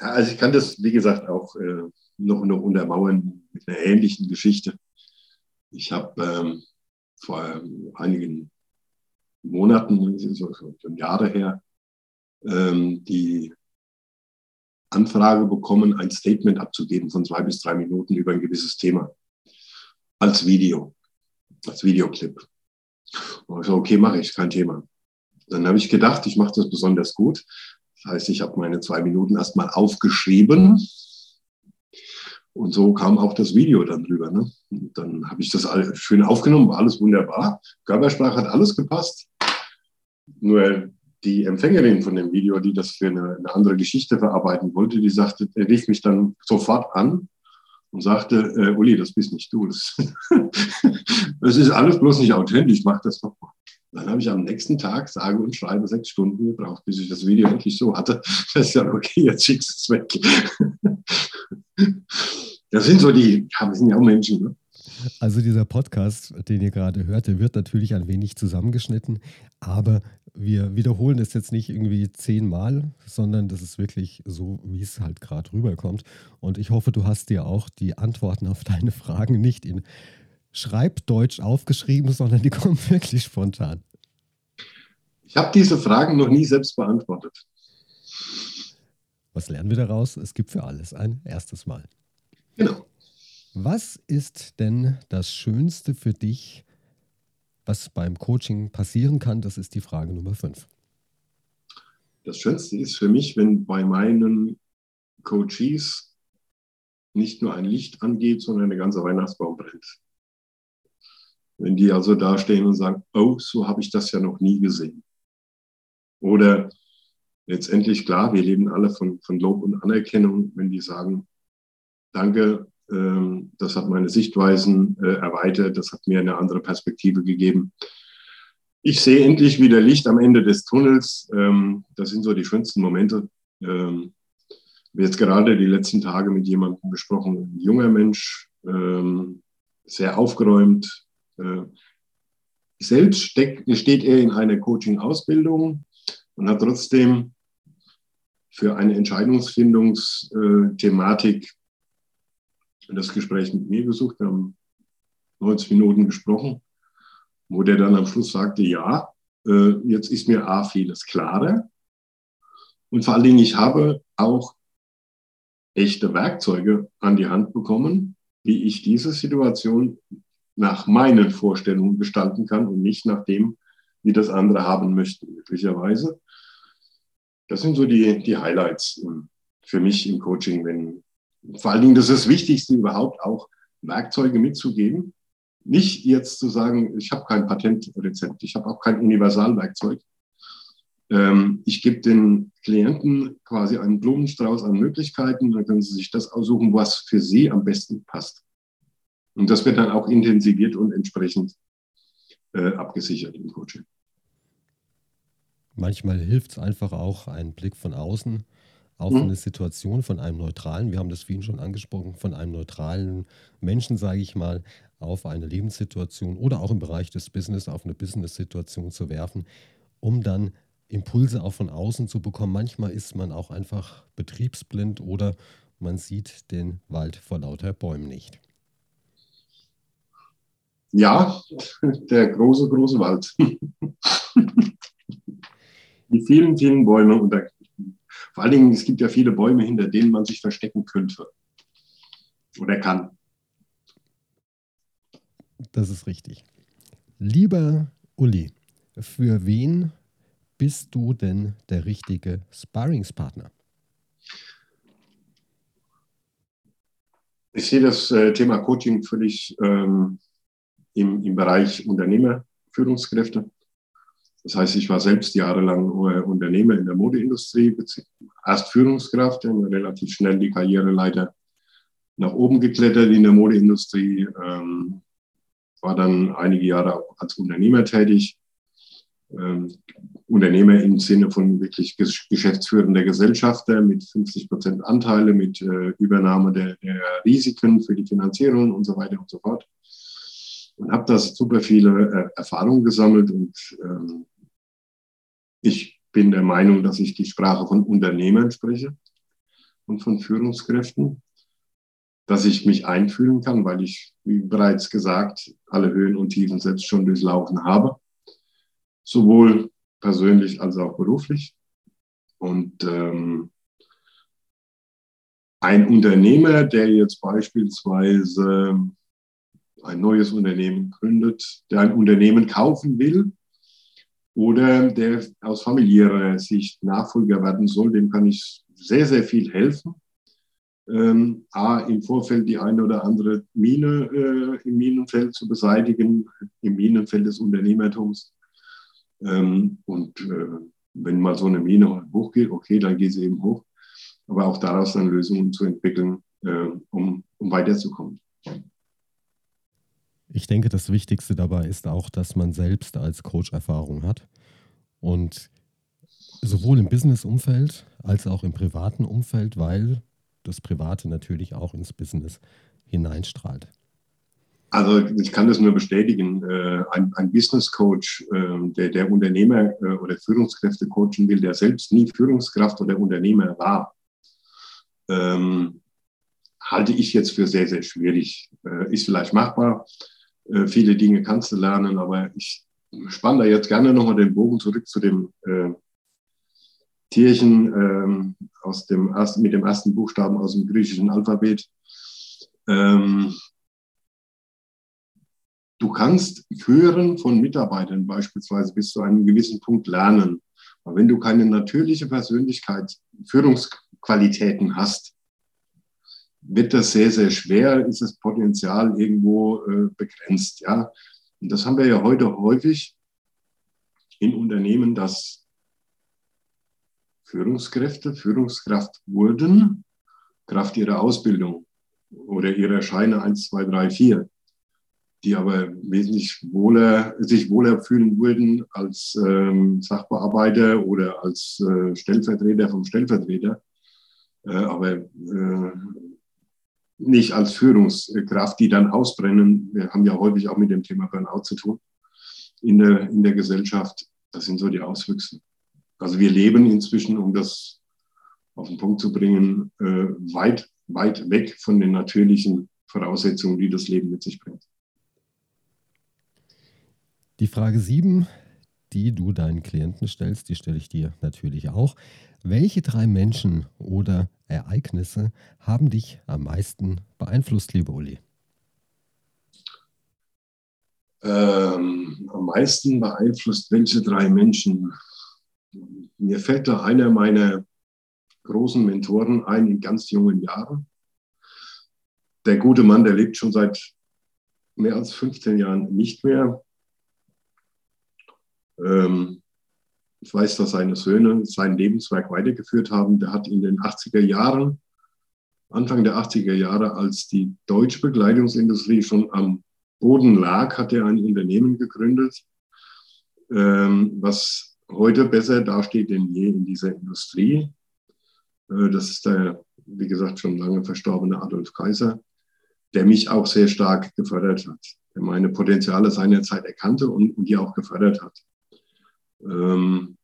Ja, also ich kann das, wie gesagt, auch äh, noch, noch untermauern mit einer ähnlichen Geschichte. Ich habe ähm, vor einigen Monaten, so, so Jahre her, ähm, die Anfrage bekommen, ein Statement abzugeben von zwei bis drei Minuten über ein gewisses Thema als Video, als Videoclip. Und ich so, okay, mache ich, kein Thema. Dann habe ich gedacht, ich mache das besonders gut. Das heißt, ich habe meine zwei Minuten erstmal aufgeschrieben. Und so kam auch das Video dann drüber. Ne? Dann habe ich das schön aufgenommen, war alles wunderbar. Körpersprache hat alles gepasst. Nur die Empfängerin von dem Video, die das für eine, eine andere Geschichte verarbeiten wollte, die sagte, er rief mich dann sofort an und sagte, äh, Uli, das bist nicht du. Das, das ist alles bloß nicht authentisch, mach das doch mal. Dann habe ich am nächsten Tag, sage und schreibe, sechs Stunden gebraucht, bis ich das Video wirklich so hatte. Das ist ja okay, jetzt schickst du es weg. Das sind so die, ja, wir sind ja auch Menschen. Ne? Also dieser Podcast, den ihr gerade hört, der wird natürlich ein wenig zusammengeschnitten, aber wir wiederholen das jetzt nicht irgendwie zehnmal, sondern das ist wirklich so, wie es halt gerade rüberkommt. Und ich hoffe, du hast dir auch die Antworten auf deine Fragen nicht in Schreibdeutsch aufgeschrieben, sondern die kommen wirklich spontan. Ich habe diese Fragen noch nie selbst beantwortet. Was lernen wir daraus? Es gibt für alles ein erstes Mal. Genau. Was ist denn das Schönste für dich, was beim Coaching passieren kann, das ist die Frage Nummer 5. Das Schönste ist für mich, wenn bei meinen Coaches nicht nur ein Licht angeht, sondern der ganze Weihnachtsbaum brennt. Wenn die also da stehen und sagen, oh, so habe ich das ja noch nie gesehen. Oder letztendlich klar, wir leben alle von, von Lob und Anerkennung, wenn die sagen, danke, ähm, das hat meine Sichtweisen äh, erweitert, das hat mir eine andere Perspektive gegeben. Ich sehe endlich wieder Licht am Ende des Tunnels. Ähm, das sind so die schönsten Momente. Ähm, jetzt gerade die letzten Tage mit jemandem besprochen, ein junger Mensch, sehr aufgeräumt. Äh, selbst steht er in einer Coaching-Ausbildung und hat trotzdem für eine Entscheidungsfindungsthematik das Gespräch mit mir gesucht. Wir haben 90 Minuten gesprochen, wo der dann am Schluss sagte, ja, äh, jetzt ist mir A vieles klarer. Und vor allen Dingen, ich habe auch echte Werkzeuge an die Hand bekommen, wie ich diese Situation nach meinen Vorstellungen gestalten kann und nicht nach dem, wie das andere haben möchten, möglicherweise. Das sind so die, die Highlights für mich im Coaching, wenn vor allen Dingen, das ist das Wichtigste überhaupt, auch Werkzeuge mitzugeben. Nicht jetzt zu sagen, ich habe kein Patentrezept, ich habe auch kein Universalwerkzeug. Ähm, ich gebe den Klienten quasi einen Blumenstrauß an Möglichkeiten, dann können sie sich das aussuchen, was für sie am besten passt. Und das wird dann auch intensiviert und entsprechend äh, abgesichert im Coaching. Manchmal hilft es einfach auch ein Blick von außen auf mhm. eine Situation von einem neutralen, wir haben das vorhin schon angesprochen, von einem neutralen Menschen, sage ich mal, auf eine Lebenssituation oder auch im Bereich des Business auf eine Business-Situation zu werfen, um dann Impulse auch von außen zu bekommen. Manchmal ist man auch einfach betriebsblind oder man sieht den Wald vor lauter Bäumen nicht. Ja, der große, große Wald. Die vielen, vielen Bäume und der vor allen Dingen, es gibt ja viele Bäume, hinter denen man sich verstecken könnte oder kann. Das ist richtig. Lieber Uli, für wen bist du denn der richtige Sparringspartner? Ich sehe das äh, Thema Coaching völlig ähm, im, im Bereich Unternehmerführungskräfte. Das heißt, ich war selbst jahrelang Unternehmer in der Modeindustrie, erst Führungskraft, dann relativ schnell die Karriereleiter nach oben geklettert in der Modeindustrie, ähm, war dann einige Jahre auch als Unternehmer tätig. Ähm, Unternehmer im Sinne von wirklich geschäftsführender Gesellschafter mit 50 Prozent Anteile, mit äh, Übernahme der, der, Risiken für die Finanzierung und so weiter und so fort. Und habe da super viele äh, Erfahrungen gesammelt und ähm, ich bin der Meinung, dass ich die Sprache von Unternehmern spreche und von Führungskräften, dass ich mich einfühlen kann, weil ich, wie bereits gesagt, alle Höhen und Tiefen selbst schon durchlaufen habe, sowohl persönlich als auch beruflich. Und ähm, ein Unternehmer, der jetzt beispielsweise ein neues Unternehmen gründet, der ein Unternehmen kaufen will, oder der aus familiärer Sicht Nachfolger werden soll, dem kann ich sehr, sehr viel helfen. Ähm, A, im Vorfeld die eine oder andere Mine äh, im Minenfeld zu beseitigen, im Minenfeld des Unternehmertums. Ähm, und äh, wenn mal so eine Mine hochgeht, okay, dann geht sie eben hoch. Aber auch daraus dann Lösungen zu entwickeln, äh, um, um weiterzukommen. Ich denke, das Wichtigste dabei ist auch, dass man selbst als Coach Erfahrung hat und sowohl im Business-Umfeld als auch im privaten Umfeld, weil das Private natürlich auch ins Business hineinstrahlt. Also ich kann das nur bestätigen. Äh, ein, ein Business Coach, äh, der, der Unternehmer äh, oder Führungskräfte coachen will, der selbst nie Führungskraft oder Unternehmer war, ähm, halte ich jetzt für sehr, sehr schwierig. Ist vielleicht machbar, äh, viele Dinge kannst du lernen, aber ich spanne da jetzt gerne nochmal den Bogen zurück zu dem äh, Tierchen ähm, aus dem ersten, mit dem ersten Buchstaben aus dem griechischen Alphabet. Ähm, du kannst hören von Mitarbeitern beispielsweise bis zu einem gewissen Punkt lernen. Aber wenn du keine natürliche Persönlichkeit, Führungsqualitäten hast, wird das sehr, sehr schwer, ist das Potenzial irgendwo äh, begrenzt. Ja? Und das haben wir ja heute häufig in Unternehmen, dass Führungskräfte Führungskraft wurden, Kraft ihrer Ausbildung oder ihrer Scheine 1, 2, 3, 4, die aber wesentlich wohler, sich wohler fühlen würden als ähm, Sachbearbeiter oder als äh, Stellvertreter vom Stellvertreter, äh, aber äh, nicht als Führungskraft, die dann ausbrennen. Wir haben ja häufig auch mit dem Thema Burnout zu tun in der, in der Gesellschaft. Das sind so die Auswüchse. Also wir leben inzwischen, um das auf den Punkt zu bringen, äh, weit, weit weg von den natürlichen Voraussetzungen, die das Leben mit sich bringt. Die Frage 7, die du deinen Klienten stellst, die stelle ich dir natürlich auch. Welche drei Menschen oder Ereignisse haben dich am meisten beeinflusst, liebe Uli? Ähm, am meisten beeinflusst welche drei Menschen? Mir fällt da einer meiner großen Mentoren ein in ganz jungen Jahren. Der gute Mann, der lebt schon seit mehr als 15 Jahren nicht mehr. Ähm, ich weiß, dass seine Söhne sein Lebenswerk weitergeführt haben. Der hat in den 80er Jahren, Anfang der 80er Jahre, als die deutsche Bekleidungsindustrie schon am Boden lag, hat er ein Unternehmen gegründet, ähm, was heute besser dasteht denn je in dieser Industrie. Äh, das ist der, wie gesagt, schon lange verstorbene Adolf Kaiser, der mich auch sehr stark gefördert hat, der meine Potenziale seinerzeit erkannte und die auch gefördert hat. Ähm,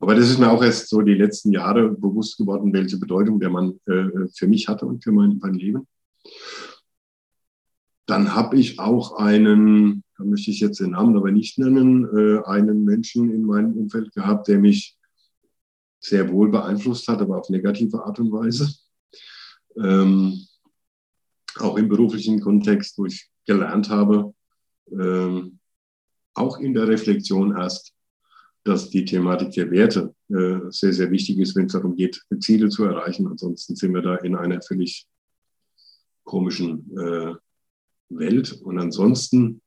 aber das ist mir auch erst so die letzten Jahre bewusst geworden, welche Bedeutung der Mann äh, für mich hatte und für mein, mein Leben. Dann habe ich auch einen, da möchte ich jetzt den Namen aber nicht nennen, äh, einen Menschen in meinem Umfeld gehabt, der mich sehr wohl beeinflusst hat, aber auf negative Art und Weise. Ähm, auch im beruflichen Kontext, wo ich gelernt habe, ähm, auch in der Reflexion erst, dass die Thematik der Werte äh, sehr, sehr wichtig ist, wenn es darum geht, Ziele zu erreichen. Ansonsten sind wir da in einer völlig komischen äh, Welt. Und ansonsten,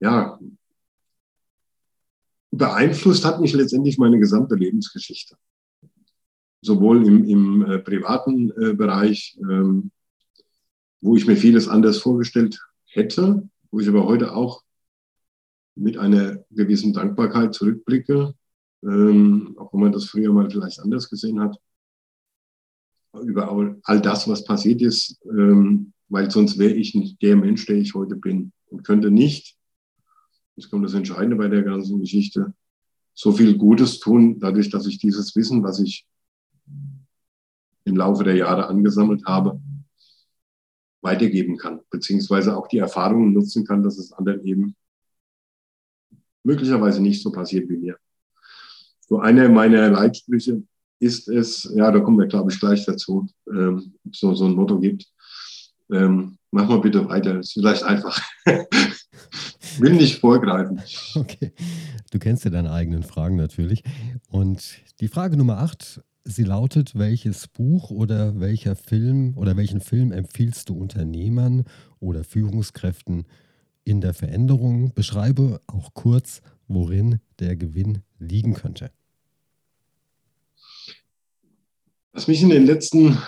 ja, beeinflusst hat mich letztendlich meine gesamte Lebensgeschichte. Sowohl im, im äh, privaten äh, Bereich, ähm, wo ich mir vieles anders vorgestellt hätte, wo ich aber heute auch mit einer gewissen Dankbarkeit zurückblicke, ähm, auch wenn man das früher mal vielleicht anders gesehen hat, über all, all das, was passiert ist, ähm, weil sonst wäre ich nicht der Mensch, der ich heute bin und könnte nicht, jetzt kommt das Entscheidende bei der ganzen Geschichte, so viel Gutes tun, dadurch, dass ich dieses Wissen, was ich im Laufe der Jahre angesammelt habe, weitergeben kann, beziehungsweise auch die Erfahrungen nutzen kann, dass es anderen eben möglicherweise nicht so passiert wie mir. So einer meiner Leitsprüche ist es, ja, da kommen wir, glaube ich, gleich dazu, ähm, so, so ein Motto gibt. Ähm, mach mal bitte weiter, ist vielleicht einfach. Will nicht vorgreifen. Okay, du kennst ja deine eigenen Fragen natürlich. Und die Frage Nummer 8, sie lautet, welches Buch oder welcher Film oder welchen Film empfiehlst du Unternehmern oder Führungskräften in der Veränderung. Beschreibe auch kurz, worin der Gewinn liegen könnte. Was mich in den letzten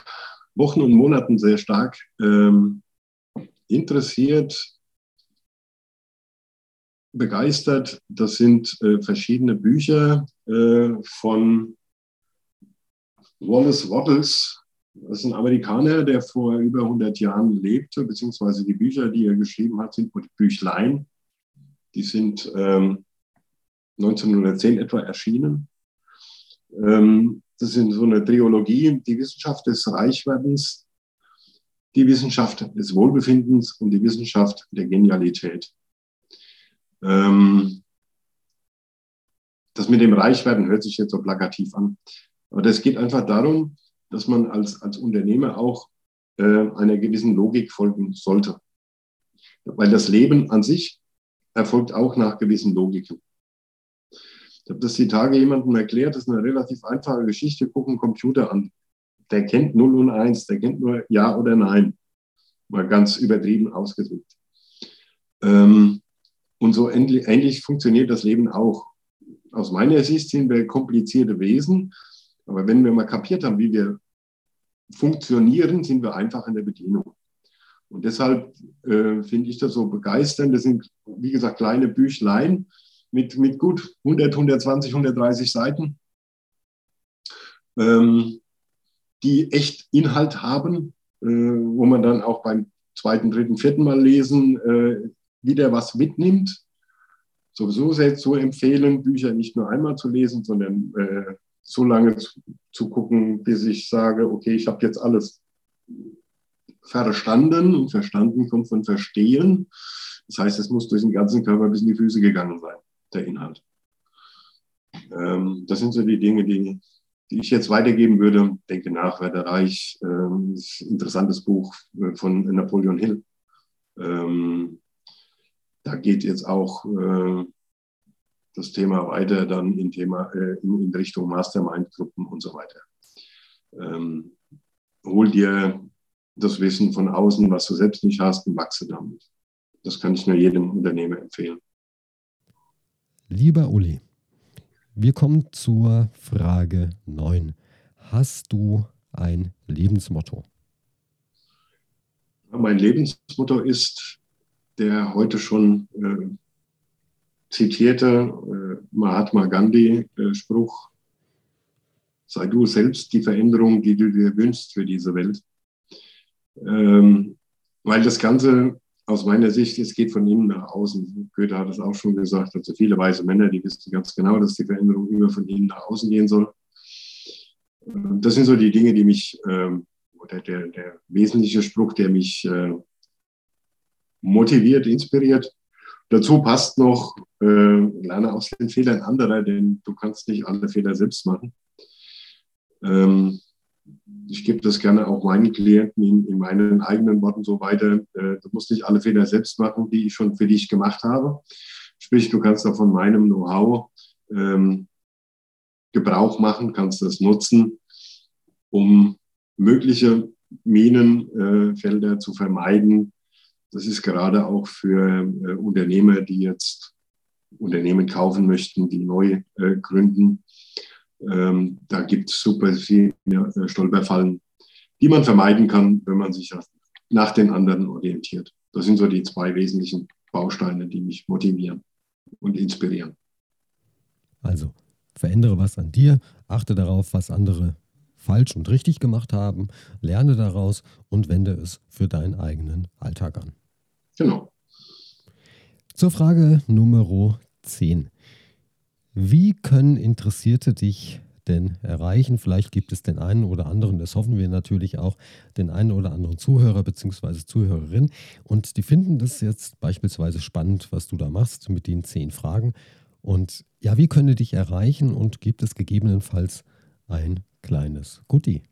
Wochen und Monaten sehr stark ähm, interessiert, begeistert, das sind äh, verschiedene Bücher äh, von Wallace Wattles, das ist ein Amerikaner, der vor über 100 Jahren lebte, beziehungsweise die Bücher, die er geschrieben hat, sind Büchlein. Die sind ähm, 1910 etwa erschienen. Ähm, das sind so eine Triologie, die Wissenschaft des Reichwerdens, die Wissenschaft des Wohlbefindens und die Wissenschaft der Genialität. Ähm, das mit dem Reichwerden hört sich jetzt so plakativ an. Aber das geht einfach darum, dass man als, als Unternehmer auch äh, einer gewissen Logik folgen sollte. Weil das Leben an sich erfolgt auch nach gewissen Logiken. Ich habe das die Tage jemandem erklärt, das ist eine relativ einfache Geschichte, guck einen Computer an. Der kennt 0 und 1, der kennt nur Ja oder Nein. Mal ganz übertrieben ausgedrückt. Ähm, und so ähnlich, ähnlich funktioniert das Leben auch. aus meiner Sicht sind wir komplizierte Wesen, aber wenn wir mal kapiert haben, wie wir funktionieren, sind wir einfach in der Bedienung. Und deshalb äh, finde ich das so begeisternd. Das sind, wie gesagt, kleine Büchlein mit, mit gut 100, 120, 130 Seiten, ähm, die echt Inhalt haben, äh, wo man dann auch beim zweiten, dritten, vierten Mal lesen äh, wieder was mitnimmt. Sowieso sehr zu empfehlen, Bücher nicht nur einmal zu lesen, sondern äh, so lange zu, gucken, bis ich sage, okay, ich habe jetzt alles verstanden und verstanden kommt von verstehen. Das heißt, es muss durch den ganzen Körper bis in die Füße gegangen sein, der Inhalt. Ähm, das sind so die Dinge, die, die ich jetzt weitergeben würde. Denke nach, Werder Reich, ähm, interessantes Buch äh, von Napoleon Hill. Ähm, da geht jetzt auch äh, das Thema weiter dann in, Thema, äh, in, Richtung Mastermind-Gruppen und so weiter. Ähm, hol dir das Wissen von außen, was du selbst nicht hast, und wachse damit. Das kann ich nur jedem Unternehmer empfehlen. Lieber Uli, wir kommen zur Frage 9. Hast du ein Lebensmotto? Mein Lebensmotto ist der heute schon äh, zitierte äh, Mahatma Gandhi-Spruch, äh, sei du selbst die Veränderung, die du dir wünschst für diese Welt. Ähm, weil das Ganze aus meiner Sicht, es geht von innen nach außen. Goethe hat es auch schon gesagt, also viele weise Männer, die wissen ganz genau, dass die Veränderung immer von innen nach außen gehen soll. Ähm, das sind so die Dinge, die mich, ähm, oder der, der wesentliche Spruch, der mich äh, motiviert, inspiriert. Dazu passt noch, äh, lerne aus den Fehlern anderer, denn du kannst nicht alle Fehler selbst machen. Ähm, ich gebe das gerne auch meinen Klienten in, in meinen eigenen Worten so weiter. Äh, du musst nicht alle Fehler selbst machen, die ich schon für dich gemacht habe. Sprich, du kannst da von meinem Know-how ähm, Gebrauch machen, kannst das nutzen, um mögliche Minenfelder äh, zu vermeiden. Das ist gerade auch für äh, Unternehmer, die jetzt Unternehmen kaufen möchten, die neu äh, gründen, ähm, da gibt es super viele äh, Stolperfallen, die man vermeiden kann, wenn man sich nach den anderen orientiert. Das sind so die zwei wesentlichen Bausteine, die mich motivieren und inspirieren. Also verändere was an dir, achte darauf, was andere falsch und richtig gemacht haben, lerne daraus und wende es für deinen eigenen Alltag an. Genau. Zur Frage Nummer 10. Wie können Interessierte dich denn erreichen? Vielleicht gibt es den einen oder anderen, das hoffen wir natürlich auch, den einen oder anderen Zuhörer bzw. Zuhörerin. Und die finden das jetzt beispielsweise spannend, was du da machst mit den zehn Fragen. Und ja, wie können die dich erreichen und gibt es gegebenenfalls ein kleines Goodie?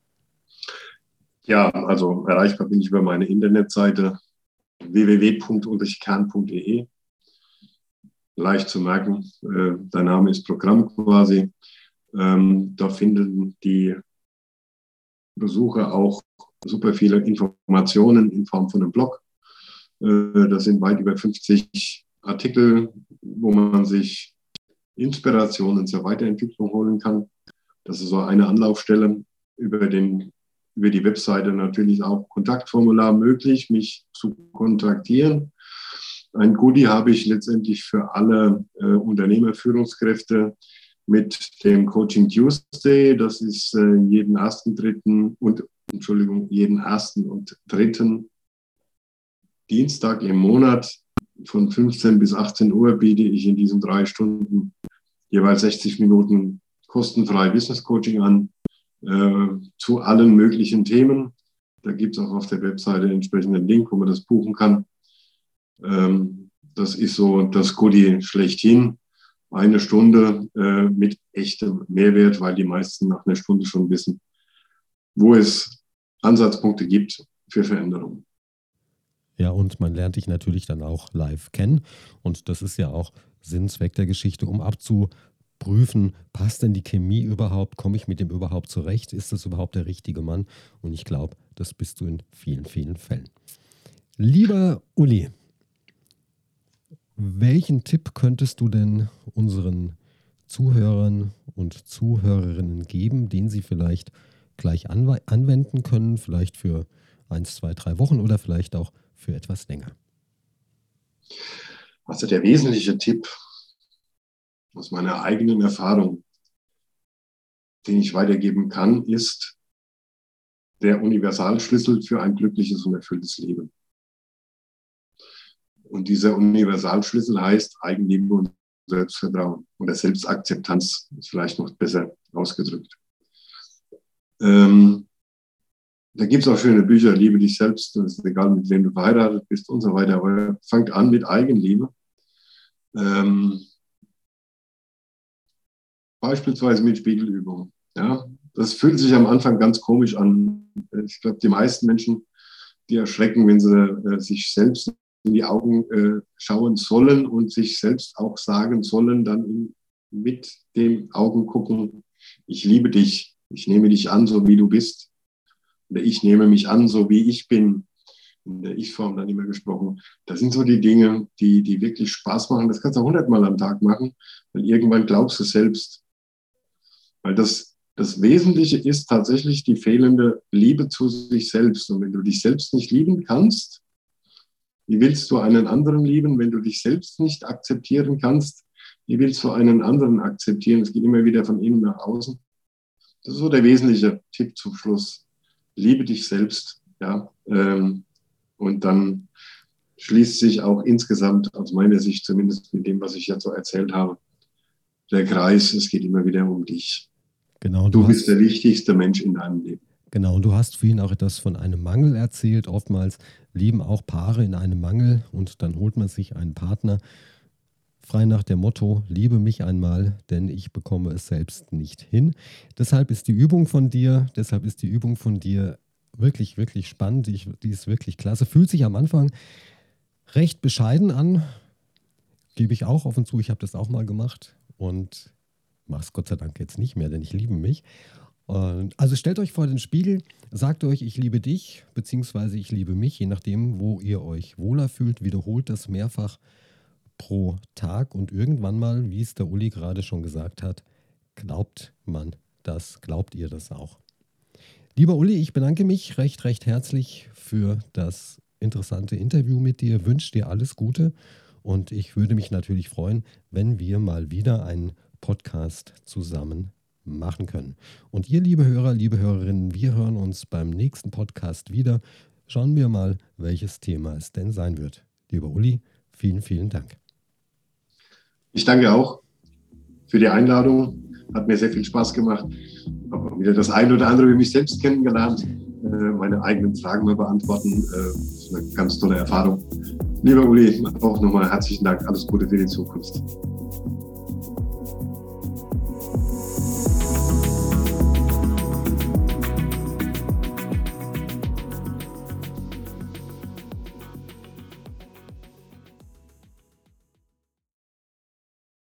Ja, also erreichbar bin ich über meine Internetseite www.ulrichkern.de leicht zu merken. Äh, der Name ist Programm quasi. Ähm, da finden die Besucher auch super viele Informationen in Form von einem Blog. Äh, das sind weit über 50 Artikel, wo man sich Inspirationen zur Weiterentwicklung holen kann. Das ist so eine Anlaufstelle über, den, über die Webseite natürlich auch Kontaktformular möglich, mich zu kontaktieren. Ein Goodie habe ich letztendlich für alle äh, Unternehmerführungskräfte mit dem Coaching Tuesday. Das ist äh, jeden ersten, dritten und Entschuldigung, jeden ersten und dritten Dienstag im Monat von 15 bis 18 Uhr biete ich in diesen drei Stunden jeweils 60 Minuten kostenfrei Business Coaching an äh, zu allen möglichen Themen. Da gibt es auch auf der Webseite einen entsprechenden Link, wo man das buchen kann. Ähm, das ist so das Goodie schlechthin. Eine Stunde äh, mit echtem Mehrwert, weil die meisten nach einer Stunde schon wissen, wo es Ansatzpunkte gibt für Veränderungen. Ja, und man lernt dich natürlich dann auch live kennen. Und das ist ja auch Sinn, Zweck der Geschichte, um abzuprüfen, passt denn die Chemie überhaupt? Komme ich mit dem überhaupt zurecht? Ist das überhaupt der richtige Mann? Und ich glaube, das bist du in vielen, vielen Fällen. Lieber Uli, welchen Tipp könntest du denn unseren Zuhörern und Zuhörerinnen geben, den Sie vielleicht gleich anwenden können, vielleicht für eins, zwei, drei Wochen oder vielleicht auch für etwas länger? Also der wesentliche Tipp aus meiner eigenen Erfahrung, den ich weitergeben kann, ist der Universalschlüssel für ein glückliches und erfülltes Leben. Und dieser Universalschlüssel heißt Eigenliebe und Selbstvertrauen oder Selbstakzeptanz, ist vielleicht noch besser ausgedrückt. Ähm, da gibt es auch schöne Bücher, Liebe dich selbst, es ist egal, mit wem du verheiratet bist und so weiter. Aber fangt an mit Eigenliebe. Ähm, beispielsweise mit Spiegelübungen. Ja, das fühlt sich am Anfang ganz komisch an. Ich glaube, die meisten Menschen, die erschrecken, wenn sie äh, sich selbst in die Augen äh, schauen sollen und sich selbst auch sagen sollen, dann mit den Augen gucken, ich liebe dich, ich nehme dich an, so wie du bist. Oder ich nehme mich an, so wie ich bin. In der Ich-Form dann immer gesprochen. Das sind so die Dinge, die, die wirklich Spaß machen. Das kannst du hundertmal am Tag machen, weil irgendwann glaubst du selbst. Weil das, das Wesentliche ist tatsächlich die fehlende Liebe zu sich selbst. Und wenn du dich selbst nicht lieben kannst, wie willst du einen anderen lieben, wenn du dich selbst nicht akzeptieren kannst? Wie willst du einen anderen akzeptieren? Es geht immer wieder von innen nach außen. Das ist so der wesentliche Tipp zum Schluss. Liebe dich selbst, ja. Ähm, und dann schließt sich auch insgesamt, aus meiner Sicht zumindest mit dem, was ich jetzt so erzählt habe, der Kreis. Es geht immer wieder um dich. Genau. Du, du bist der wichtigste Mensch in deinem Leben. Genau, und du hast vorhin auch etwas von einem Mangel erzählt. Oftmals leben auch Paare in einem Mangel und dann holt man sich einen Partner frei nach dem Motto, liebe mich einmal, denn ich bekomme es selbst nicht hin. Deshalb ist die Übung von dir, deshalb ist die Übung von dir wirklich, wirklich spannend. Die, die ist wirklich klasse. Fühlt sich am Anfang recht bescheiden an. Gebe ich auch offen zu, ich habe das auch mal gemacht und mache es Gott sei Dank jetzt nicht mehr, denn ich liebe mich. Und also stellt euch vor den Spiegel, sagt euch, ich liebe dich, beziehungsweise ich liebe mich, je nachdem, wo ihr euch wohler fühlt, wiederholt das mehrfach pro Tag. Und irgendwann mal, wie es der Uli gerade schon gesagt hat, glaubt man das, glaubt ihr das auch. Lieber Uli, ich bedanke mich recht, recht herzlich für das interessante Interview mit dir, wünsche dir alles Gute. Und ich würde mich natürlich freuen, wenn wir mal wieder einen Podcast zusammen machen können. Und ihr, liebe Hörer, liebe Hörerinnen, wir hören uns beim nächsten Podcast wieder. Schauen wir mal, welches Thema es denn sein wird. Lieber Uli, vielen, vielen Dank. Ich danke auch für die Einladung. Hat mir sehr viel Spaß gemacht. Ich habe wieder das eine oder andere über mich selbst kennengelernt. Äh, meine eigenen Fragen mal beantworten. Das ist eine ganz tolle Erfahrung. Lieber Uli, auch nochmal herzlichen Dank. Alles Gute für die Zukunft.